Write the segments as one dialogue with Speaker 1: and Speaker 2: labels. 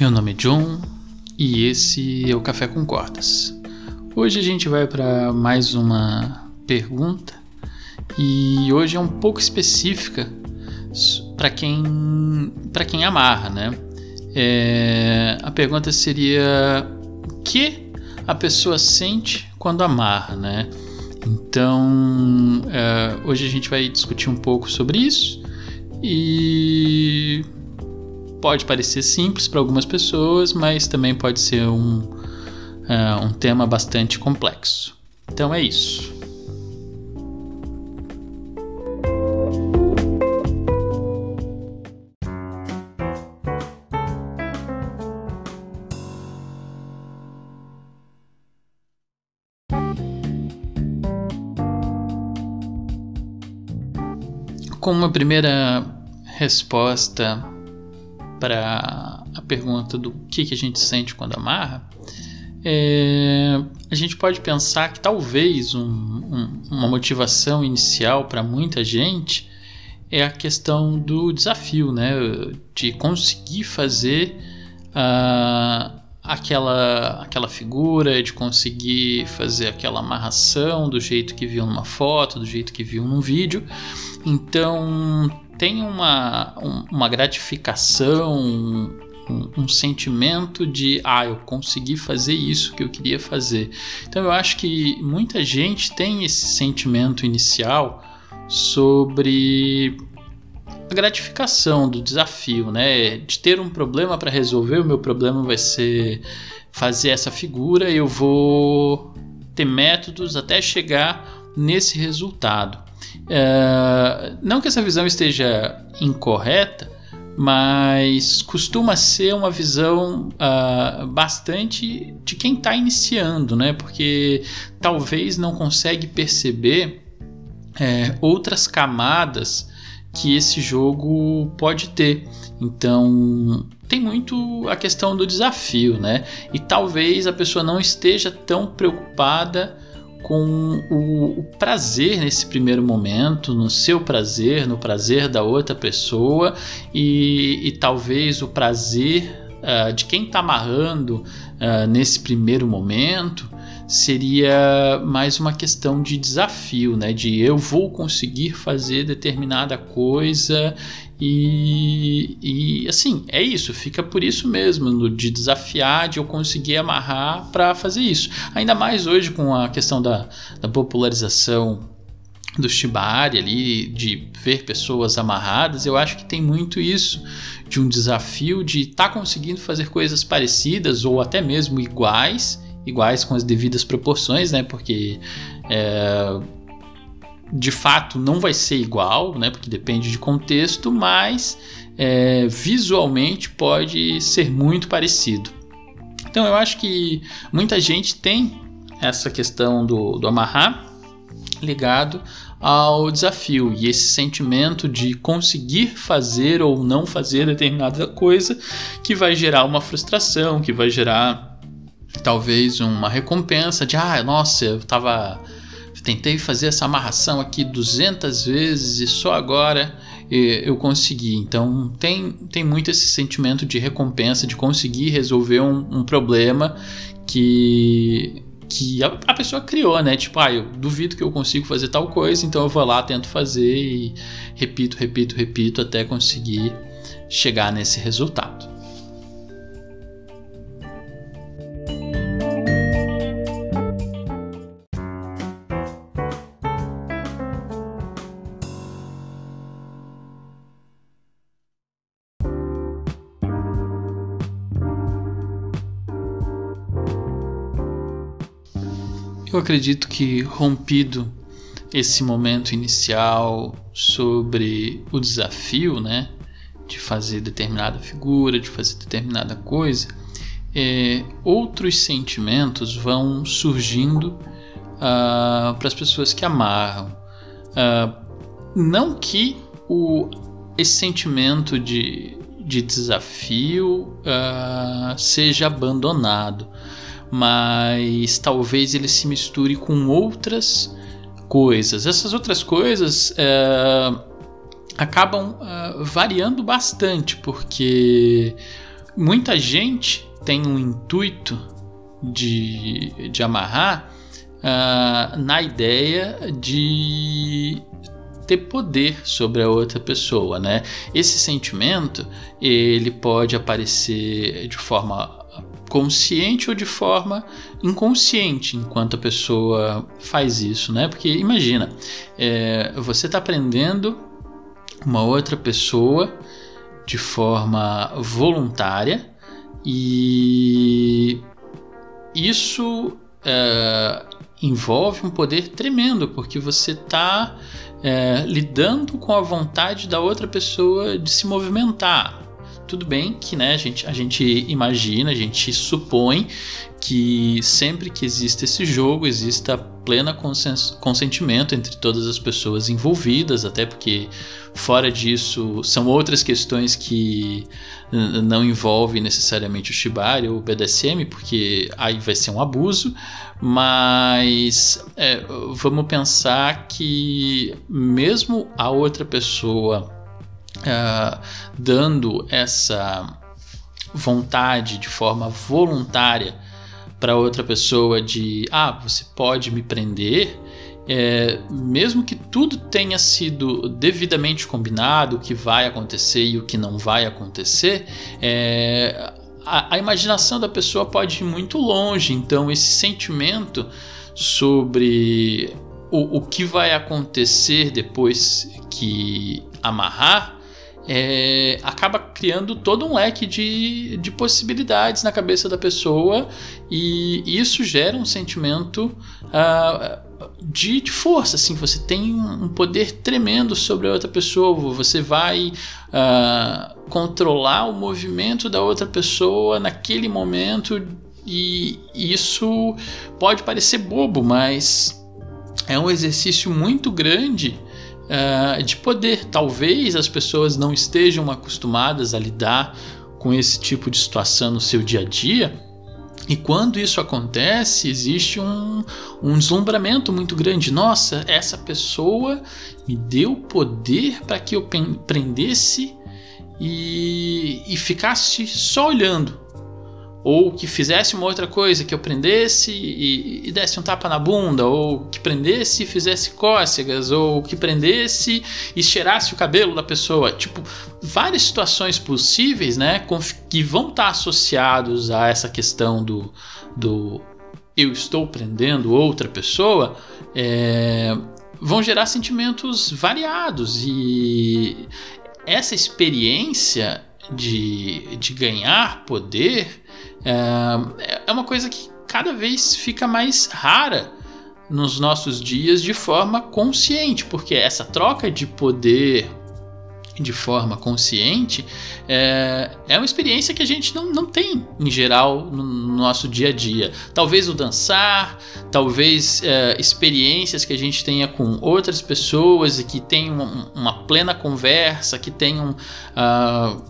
Speaker 1: Meu nome é John e esse é o Café com Cordas. Hoje a gente vai para mais uma pergunta e hoje é um pouco específica para quem para quem amarra, né? É, a pergunta seria o que a pessoa sente quando amarra, né? Então é, hoje a gente vai discutir um pouco sobre isso e pode parecer simples para algumas pessoas, mas também pode ser um, uh, um tema bastante complexo. Então é isso. Com uma primeira resposta para a pergunta do que, que a gente sente quando amarra, é, a gente pode pensar que talvez um, um, uma motivação inicial para muita gente é a questão do desafio, né? De conseguir fazer uh, aquela, aquela figura, de conseguir fazer aquela amarração do jeito que viu numa foto, do jeito que viu num vídeo. Então tem uma, uma gratificação, um, um, sentimento de ah, eu consegui fazer isso que eu queria fazer. Então eu acho que muita gente tem esse sentimento inicial sobre a gratificação do desafio, né? De ter um problema para resolver, o meu problema vai ser fazer essa figura, eu vou ter métodos até chegar nesse resultado. É, não que essa visão esteja incorreta, mas costuma ser uma visão uh, bastante de quem está iniciando, né? Porque talvez não consegue perceber é, outras camadas que esse jogo pode ter. Então tem muito a questão do desafio, né? E talvez a pessoa não esteja tão preocupada com o, prazer nesse primeiro momento, no seu prazer, no prazer da outra pessoa e, e talvez o prazer uh, de quem está amarrando uh, nesse primeiro momento seria mais uma questão de desafio, né? De eu vou conseguir fazer determinada coisa e, e assim, é isso, fica por isso mesmo, de desafiar, de eu conseguir amarrar para fazer isso. Ainda mais hoje com a questão da, da popularização do Shibari ali, de ver pessoas amarradas, eu acho que tem muito isso de um desafio de estar tá conseguindo fazer coisas parecidas ou até mesmo iguais, iguais com as devidas proporções, né? Porque é, de fato não vai ser igual, né, porque depende de contexto, mas é, visualmente pode ser muito parecido. Então eu acho que muita gente tem essa questão do, do amarrar ligado ao desafio e esse sentimento de conseguir fazer ou não fazer determinada coisa que vai gerar uma frustração, que vai gerar talvez uma recompensa de ah, nossa, eu estava Tentei fazer essa amarração aqui 200 vezes e só agora eu consegui. Então tem, tem muito esse sentimento de recompensa, de conseguir resolver um, um problema que, que a, a, pessoa criou, né? Tipo, ah, eu duvido que eu consigo fazer tal coisa, então eu vou lá, tento fazer e repito, repito, repito até conseguir chegar nesse resultado. Acredito que rompido esse momento inicial sobre o desafio, né, de fazer determinada figura, de fazer determinada coisa, é, outros sentimentos vão surgindo uh, para as pessoas que amarram. Uh, não que o, esse sentimento de, de desafio uh, seja abandonado, mas talvez ele se misture com outras coisas. Essas outras coisas é, acabam é, variando bastante, porque muita gente tem um intuito de, de amarrar uh, na ideia de ter poder sobre a outra pessoa, né? Esse sentimento ele pode aparecer de forma consciente ou de forma inconsciente enquanto a pessoa faz isso, né? Porque imagina, é, você está aprendendo uma outra pessoa de forma voluntária e isso é, envolve um poder tremendo, porque você está é, lidando com a vontade da outra pessoa de se movimentar. Tudo bem que né, a, gente, a gente imagina, a gente supõe que sempre que existe esse jogo, exista pleno consentimento entre todas as pessoas envolvidas, até porque fora disso são outras questões que não envolvem necessariamente o Shibari ou o BDSM, porque aí vai ser um abuso, mas é, vamos pensar que mesmo a outra pessoa é, dando essa vontade de forma voluntária para outra pessoa de ah, você pode me prender, é, mesmo que tudo tenha sido devidamente combinado, o que vai acontecer e o que não vai acontecer, é, a, a, imaginação da pessoa pode ir muito longe. Então, esse sentimento sobre o, o que vai acontecer depois que amarrar é, acaba criando todo um leque de, de possibilidades na cabeça da pessoa e isso gera um sentimento uh, de, de, força. Assim, você tem um poder tremendo sobre a outra pessoa, você vai uh, controlar o movimento da outra pessoa naquele momento e isso pode parecer bobo, mas é um exercício muito grande uh, de poder. Talvez as pessoas não estejam acostumadas a lidar com esse tipo de situação no seu dia a dia. E quando isso acontece, existe um, um deslumbramento muito grande. Nossa, essa pessoa me deu poder para que eu prendesse e, e ficasse só olhando ou que fizesse uma outra coisa, que eu prendesse e, e, desse um tapa na bunda, ou que prendesse e fizesse cócegas, ou que prendesse e cheirasse o cabelo da pessoa. Tipo, várias situações possíveis, né, que vão estar associados a essa questão do, do eu estou prendendo outra pessoa, é, vão gerar sentimentos variados e essa experiência de, de ganhar poder é, é uma coisa que cada vez fica mais rara nos nossos dias de forma consciente, porque essa troca de poder de forma consciente é, é uma experiência que a gente não, não tem em geral no, no nosso dia a dia. Talvez o dançar, talvez é, experiências que a gente tenha com outras pessoas e que tenham uma, uma plena conversa, que tenham uh,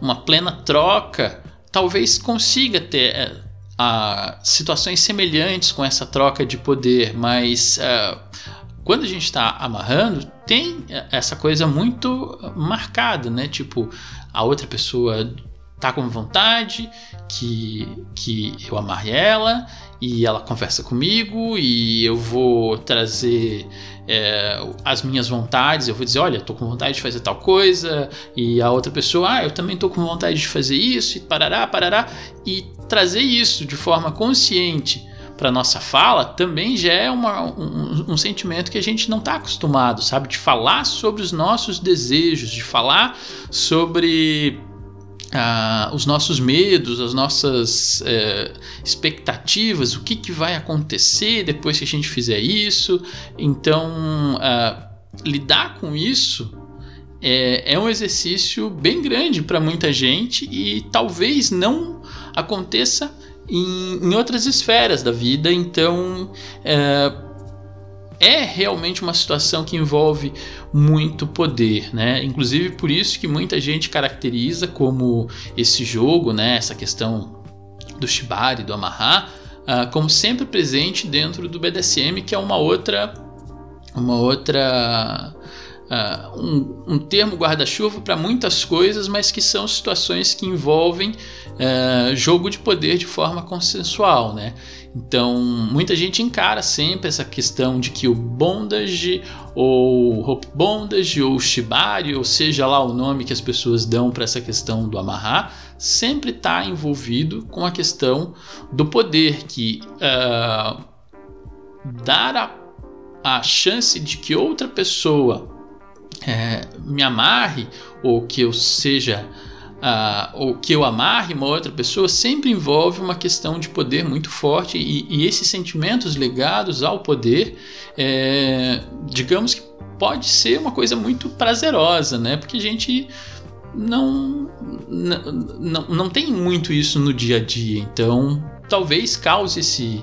Speaker 1: uma plena troca talvez consiga ter é, a, situações semelhantes com essa troca de poder, mas uh, quando a gente está amarrando, tem essa coisa muito marcada, né? Tipo, a outra pessoa tá com vontade que, que eu amarre ela e ela conversa comigo e eu vou trazer é, as minhas vontades, eu vou dizer, olha, tô com vontade de fazer tal coisa, e a outra pessoa, ah, eu também tô com vontade de fazer isso, e parará, parará, e trazer isso de forma consciente para nossa fala também já é uma, um, um, sentimento que a gente não está acostumado, sabe? De falar sobre os nossos desejos, de falar sobre ah, os nossos medos, as nossas eh, expectativas, o que, que vai acontecer depois que a gente fizer isso. Então, ah, lidar com isso é, é, um exercício bem grande para muita gente e talvez não aconteça em, em outras esferas da vida. Então, eh, é realmente uma situação que envolve muito poder, né? Inclusive por isso que muita gente caracteriza como esse jogo, né? Essa questão do shibari, do amarrar, uh, como sempre presente dentro do BDSM, que é uma outra, uma outra uh, um, um, termo guarda-chuva para muitas coisas, mas que são situações que envolvem uh, jogo de poder de forma consensual, né? Então, muita gente encara sempre essa questão de que o bondage ou hope bondage ou shibari, ou seja lá o nome que as pessoas dão para essa questão do amarrar, sempre está envolvido com a questão do poder que uh, dar a, a chance de que outra pessoa é, me amarre ou que eu seja uh, ou que eu amarre uma outra pessoa sempre envolve uma questão de poder muito forte e, e esses sentimentos ligados ao poder, é, digamos que pode ser uma coisa muito prazerosa, né? Porque a gente não, não, não tem muito isso no dia a dia, então talvez cause esse,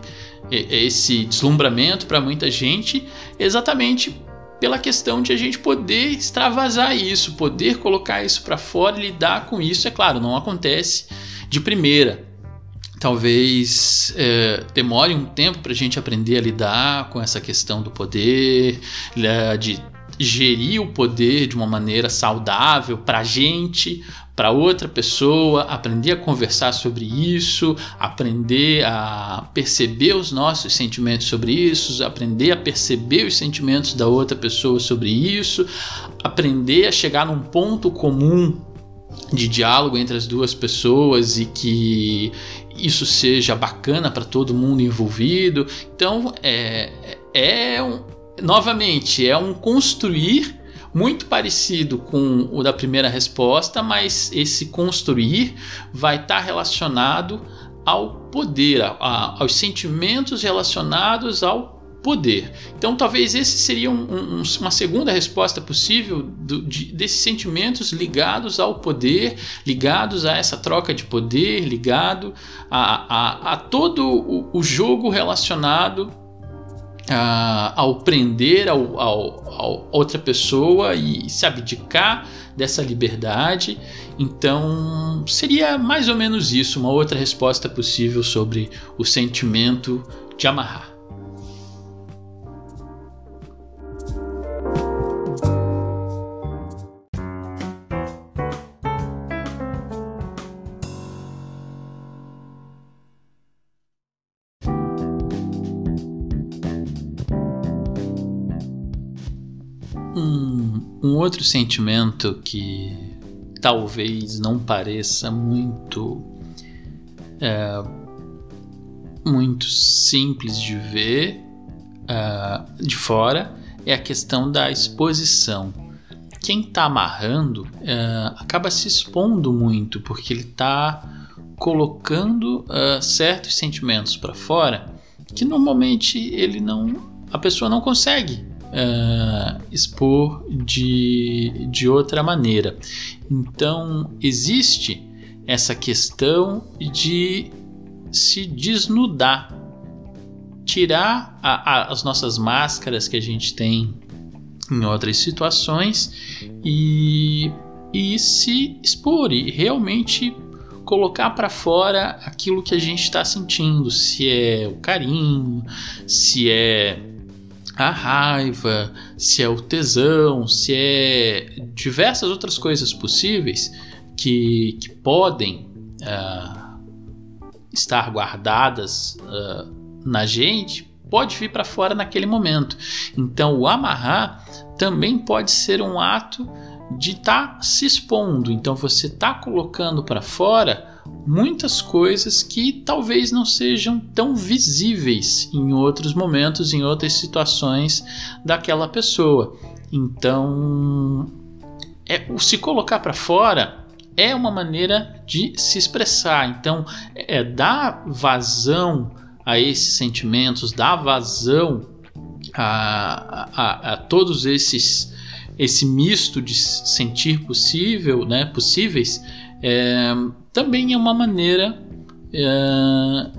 Speaker 1: esse deslumbramento para muita gente exatamente pela questão de a gente poder extravasar isso, poder colocar isso para fora e lidar com isso. É claro, não acontece de primeira. Talvez é, demore um tempo para a gente aprender a lidar com essa questão do poder, de gerir o poder de uma maneira saudável para a gente, para outra pessoa, aprender a conversar sobre isso, aprender a perceber os nossos sentimentos sobre isso, aprender a perceber os sentimentos da outra pessoa sobre isso, aprender a chegar num ponto comum de diálogo entre as duas pessoas e que isso seja bacana para todo mundo envolvido. Então, é, é um, novamente, é um construir muito parecido com o da primeira resposta, mas esse construir vai estar tá relacionado ao poder, a, a, aos sentimentos relacionados ao poder. Então, talvez esse seria um, um, uma segunda resposta possível do, de, desses sentimentos ligados ao poder, ligados a essa troca de poder, ligado a, a todo o, o jogo relacionado Ao prender ao, ao, ao, outra pessoa e se abdicar dessa liberdade. Então, seria mais ou menos isso, uma outra resposta possível sobre o sentimento de amarrar. Um outro sentimento que talvez não pareça muito é, muito simples de ver uh, de fora é a questão da exposição. Quem está amarrando uh, acaba se expondo muito porque ele está colocando uh, certos sentimentos para fora que normalmente ele não a pessoa não consegue uh, expor de, de outra maneira. Então, existe essa questão de se desnudar, tirar a, a, as nossas máscaras que a gente tem em outras situações e, e se expor e realmente colocar para fora aquilo que a gente está sentindo, se é o carinho, se é a raiva, se é o tesão, se é diversas outras coisas possíveis que, que podem uh, estar guardadas uh, na gente, pode vir para fora naquele momento. Então, o amarrar também pode ser um ato de estar tá se expondo. Então, você está colocando para fora muitas coisas que talvez não sejam tão visíveis em outros momentos, em outras situações daquela pessoa. Então, é, o se colocar para fora é uma maneira de se expressar. Então, é dar vazão a esses sentimentos, dar vazão a, a, a todos esses esse misto de sentir possível, né, possíveis, é, também é uma maneira é,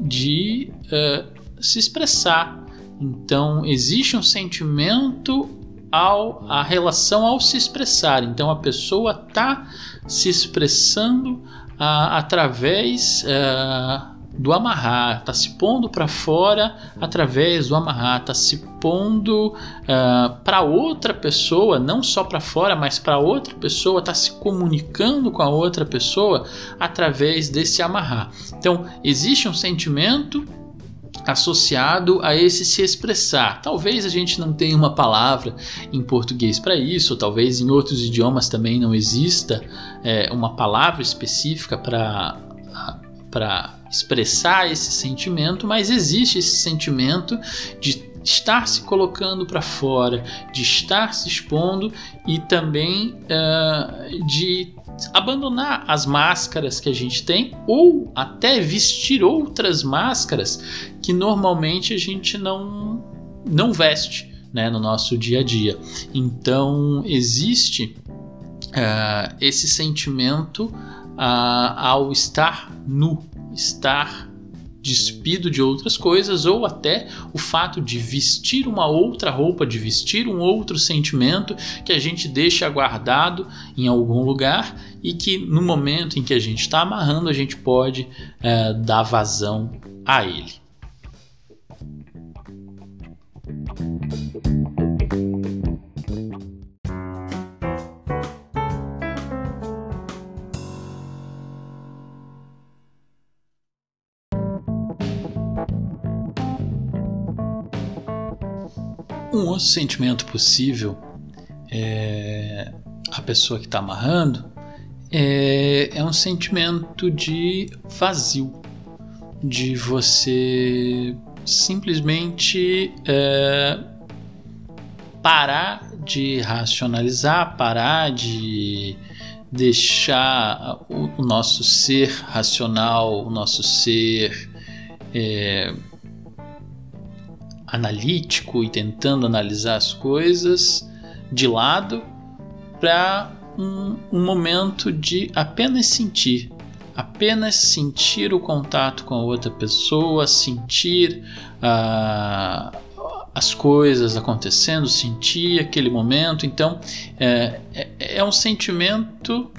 Speaker 1: de é, se expressar. Então existe um sentimento ao a relação ao se expressar. Então a pessoa está se expressando a, através é, do amarrar, está se pondo para fora através do amarrar, está se pondo uh, ah, para outra pessoa, não só para fora, mas para outra pessoa, está se comunicando com a outra pessoa através desse amarrar. Então, existe um sentimento associado a esse se expressar. Talvez a gente não tenha uma palavra em português para isso, talvez em outros idiomas também não exista é, uma palavra específica para para expressar esse sentimento, mas existe esse sentimento de estar se colocando para fora, de estar se expondo e também uh, de abandonar as máscaras que a gente tem ou até vestir outras máscaras que normalmente a gente não, não veste né, no nosso dia a dia. Então existe uh, esse sentimento uh, ao estar nu, estar despido de outras coisas ou até o fato de vestir uma outra roupa, de vestir um outro sentimento que a gente deixa guardado em algum lugar e que no momento em que a gente está amarrando a gente pode é, dar vazão a ele. Sentimento possível é a pessoa que está amarrando é, é um sentimento de vazio, de você simplesmente é, parar de racionalizar, parar de deixar o, o nosso ser racional, o nosso ser é, analítico e tentando analisar as coisas de lado para um, um, momento de apenas sentir, apenas sentir o contato com a outra pessoa, sentir uh, as coisas acontecendo, sentir aquele momento. Então é, é, é um sentimento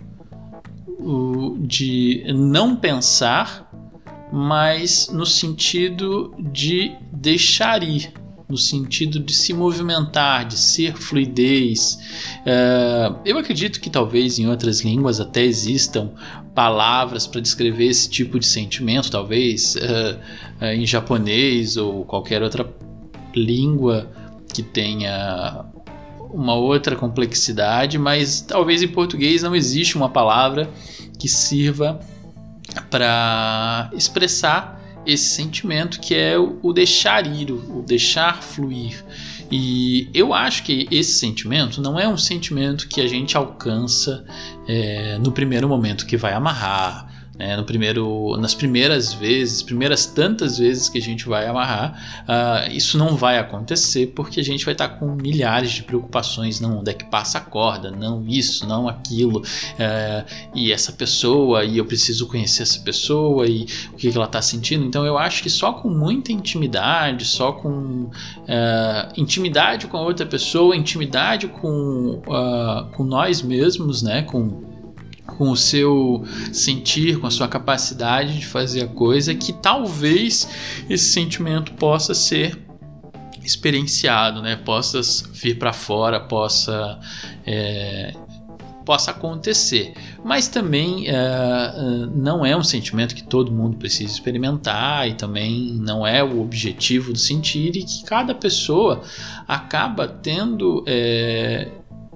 Speaker 1: de não pensar mas no sentido de deixar ir, no sentido de se movimentar, de ser fluidez. Uh, eu acredito que talvez em outras línguas até existam palavras para descrever esse tipo de sentimento, talvez uh, uh, em japonês ou qualquer outra língua que tenha uma outra complexidade, mas talvez em português não existe uma palavra que sirva para expressar esse sentimento que é o, deixar ir, o deixar fluir. E eu acho que esse sentimento não é um sentimento que a gente alcança é, no primeiro momento que vai amarrar, né? No primeiro, nas primeiras vezes, primeiras tantas vezes que a gente vai amarrar, uh, isso não vai acontecer porque a gente vai estar com milhares de preocupações, não onde é que passa a corda, não isso, não aquilo, uh, e essa pessoa, e eu preciso conhecer essa pessoa e o que, que ela está sentindo. Então eu acho que só com muita intimidade, só com uh, intimidade com a outra pessoa, intimidade com, com nós mesmos, né? Com com o seu sentir, com a sua capacidade de fazer a coisa, que talvez esse sentimento possa ser experienciado, né? Possa vir para fora, possa é, possa acontecer. Mas também uh, não é um sentimento que todo mundo precisa experimentar e também não é o objetivo do sentir e que cada pessoa acaba tendo é,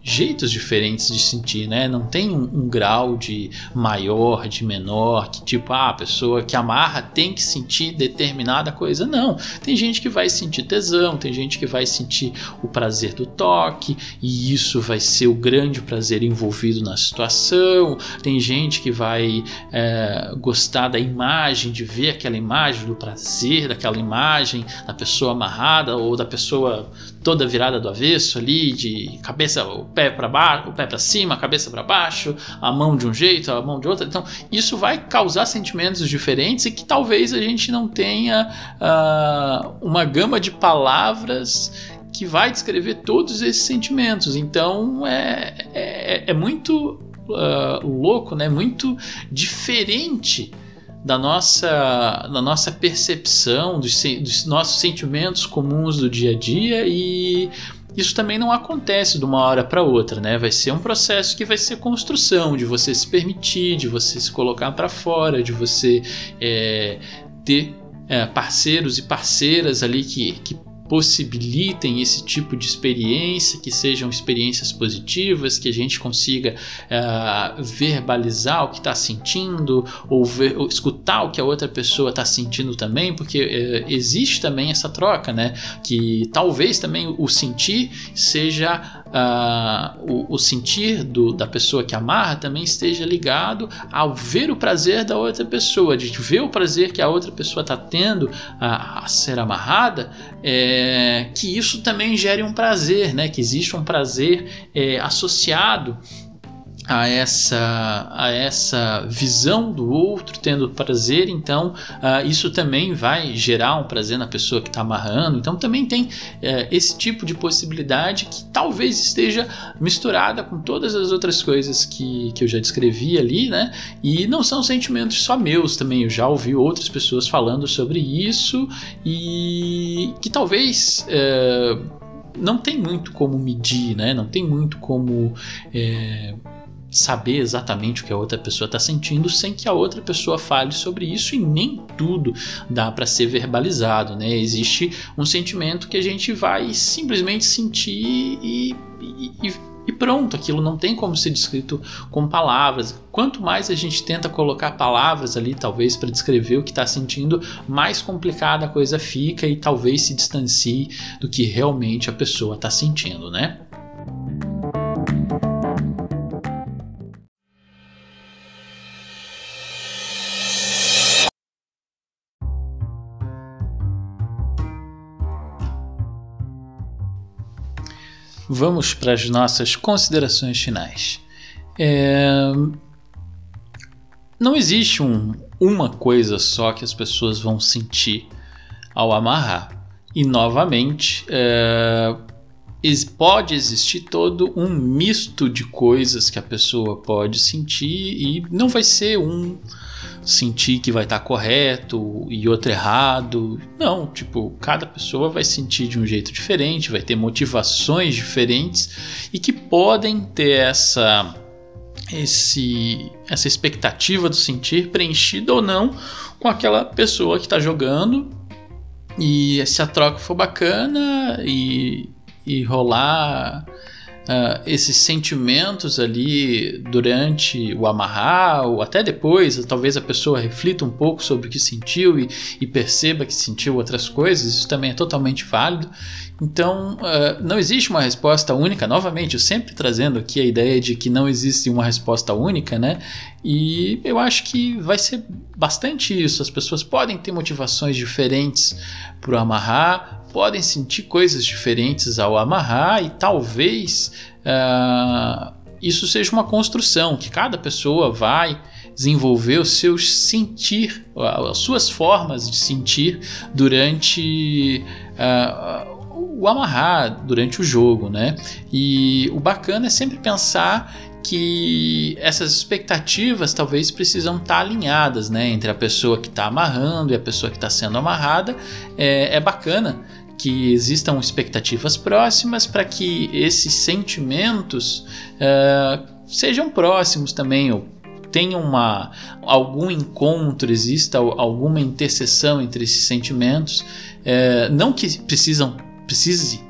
Speaker 1: jeitos diferentes de sentir, né? Não tem um, um, grau de maior, de menor, que tipo, ah, a pessoa que amarra tem que sentir determinada coisa. Não. Tem gente que vai sentir tesão, tem gente que vai sentir o prazer do toque, e isso vai ser o grande prazer envolvido na situação. Tem gente que vai é, gostar da imagem, de ver aquela imagem, do prazer daquela imagem, da pessoa amarrada ou da pessoa toda virada do avesso ali, de cabeça, o pé para baixo, o pé para cima, a cabeça para baixo, a mão de um jeito, a mão de outro. Então, isso vai causar sentimentos diferentes e que talvez a gente não tenha uh, uma gama de palavras que vai descrever todos esses sentimentos. Então, é, é, é muito uh, louco, né? Muito diferente da nossa, da nossa percepção, dos, dos nossos sentimentos comuns do dia a dia e isso também não acontece de uma hora para outra, né? Vai ser um processo que vai ser construção, de você se permitir, de você se colocar para fora, de você é, ter é, parceiros e parceiras ali que, que possibilitem esse tipo de experiência, que sejam experiências positivas, que a gente consiga uh, verbalizar o que está sentindo ou, ver, ou, escutar o que a outra pessoa está sentindo também, porque uh, existe também essa troca, né? Que talvez também o sentir seja uh, o, o, sentir do, da pessoa que amarra também esteja ligado ao ver o prazer da outra pessoa, de ver o prazer que a outra pessoa está tendo a, a ser amarrada. É, é, que isso também gere um prazer, né? que existe um prazer é, associado a essa, a essa visão do outro tendo prazer, então uh, isso também vai gerar um prazer na pessoa que está amarrando. Então também tem uh, esse tipo de possibilidade que talvez esteja misturada com todas as outras coisas que, que eu já descrevi ali, né? E não são sentimentos só meus também, eu já ouvi outras pessoas falando sobre isso e que talvez. Uh, não tem muito como medir, né? Não tem muito como é, saber exatamente o que a outra pessoa está sentindo sem que a outra pessoa fale sobre isso e nem tudo dá para ser verbalizado, né? Existe um sentimento que a gente vai simplesmente sentir e, e, e pronto, aquilo não tem como ser descrito com palavras. Quanto mais a gente tenta colocar palavras ali, talvez, para descrever o que está sentindo, mais complicada a coisa fica e talvez se distancie do que realmente a pessoa está sentindo, né? Vamos para as nossas considerações finais. É... Não existe um, uma coisa só que as pessoas vão sentir ao amarrar. E novamente, é... pode existir todo um misto de coisas que a pessoa pode sentir e não vai ser um sentir que vai estar tá correto e outro errado. Não, tipo, cada pessoa vai sentir de um jeito diferente, vai ter motivações diferentes e que podem ter essa esse essa expectativa do sentir preenchida ou não com aquela pessoa que está jogando. E se a troca for bacana e, e rolar uh, esses sentimentos ali durante o amarrar ou até depois, talvez a pessoa reflita um pouco sobre o que sentiu e, e perceba que sentiu outras coisas, isso também é totalmente válido. Então, uh, não existe uma resposta única. Novamente, eu sempre trazendo aqui a ideia de que não existe uma resposta única, né? E eu acho que vai ser bastante isso. As pessoas podem ter motivações diferentes para amarrar, podem sentir coisas diferentes ao amarrar e talvez uh, isso seja uma construção que cada pessoa vai desenvolver os seus sentir, as suas formas de sentir durante uh, o amarrar, durante o jogo, né? E o bacana é sempre pensar que essas expectativas talvez precisam estar alinhadas, né? Entre a pessoa que está amarrando e a pessoa que está sendo amarrada. É, é bacana que existam expectativas próximas para que esses sentimentos uh, sejam próximos também, ou tenha uma, algum encontro, exista alguma interseção entre esses sentimentos, uh, não que precisam precise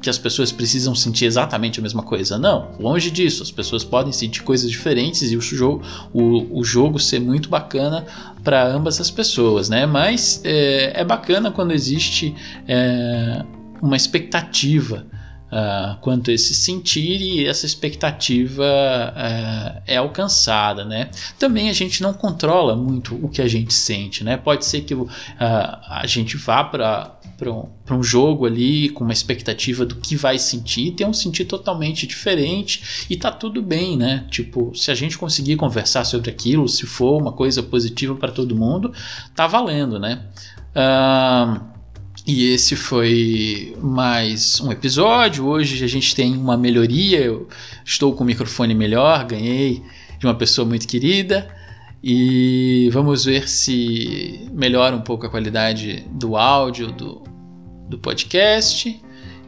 Speaker 1: que as pessoas precisam sentir exatamente a mesma coisa. Não, longe disso. As pessoas podem sentir coisas diferentes e o jogo, o, o jogo ser muito bacana para ambas as pessoas, né? Mas é, é bacana quando existe é, uma expectativa. Uh, quanto a esse sentir e essa expectativa uh, é alcançada, né? Também a gente não controla muito o que a gente sente, né? Pode ser que uh, a gente vá para para um, um jogo ali com uma expectativa do que vai sentir, tem um sentir totalmente diferente e tá tudo bem, né? Tipo, se a gente conseguir conversar sobre aquilo, se for uma coisa positiva para todo mundo, tá valendo, né? E esse foi mais um episódio. Hoje a gente tem uma melhoria. Eu estou com o microfone melhor, ganhei de uma pessoa muito querida. E vamos ver se melhora um pouco a qualidade do áudio do, do podcast.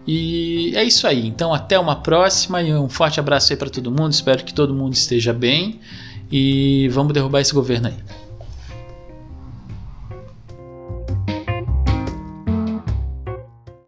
Speaker 1: E é isso aí. Então, até uma próxima e um forte abraço aí para todo mundo. Espero que todo mundo esteja bem. E vamos derrubar esse governo aí.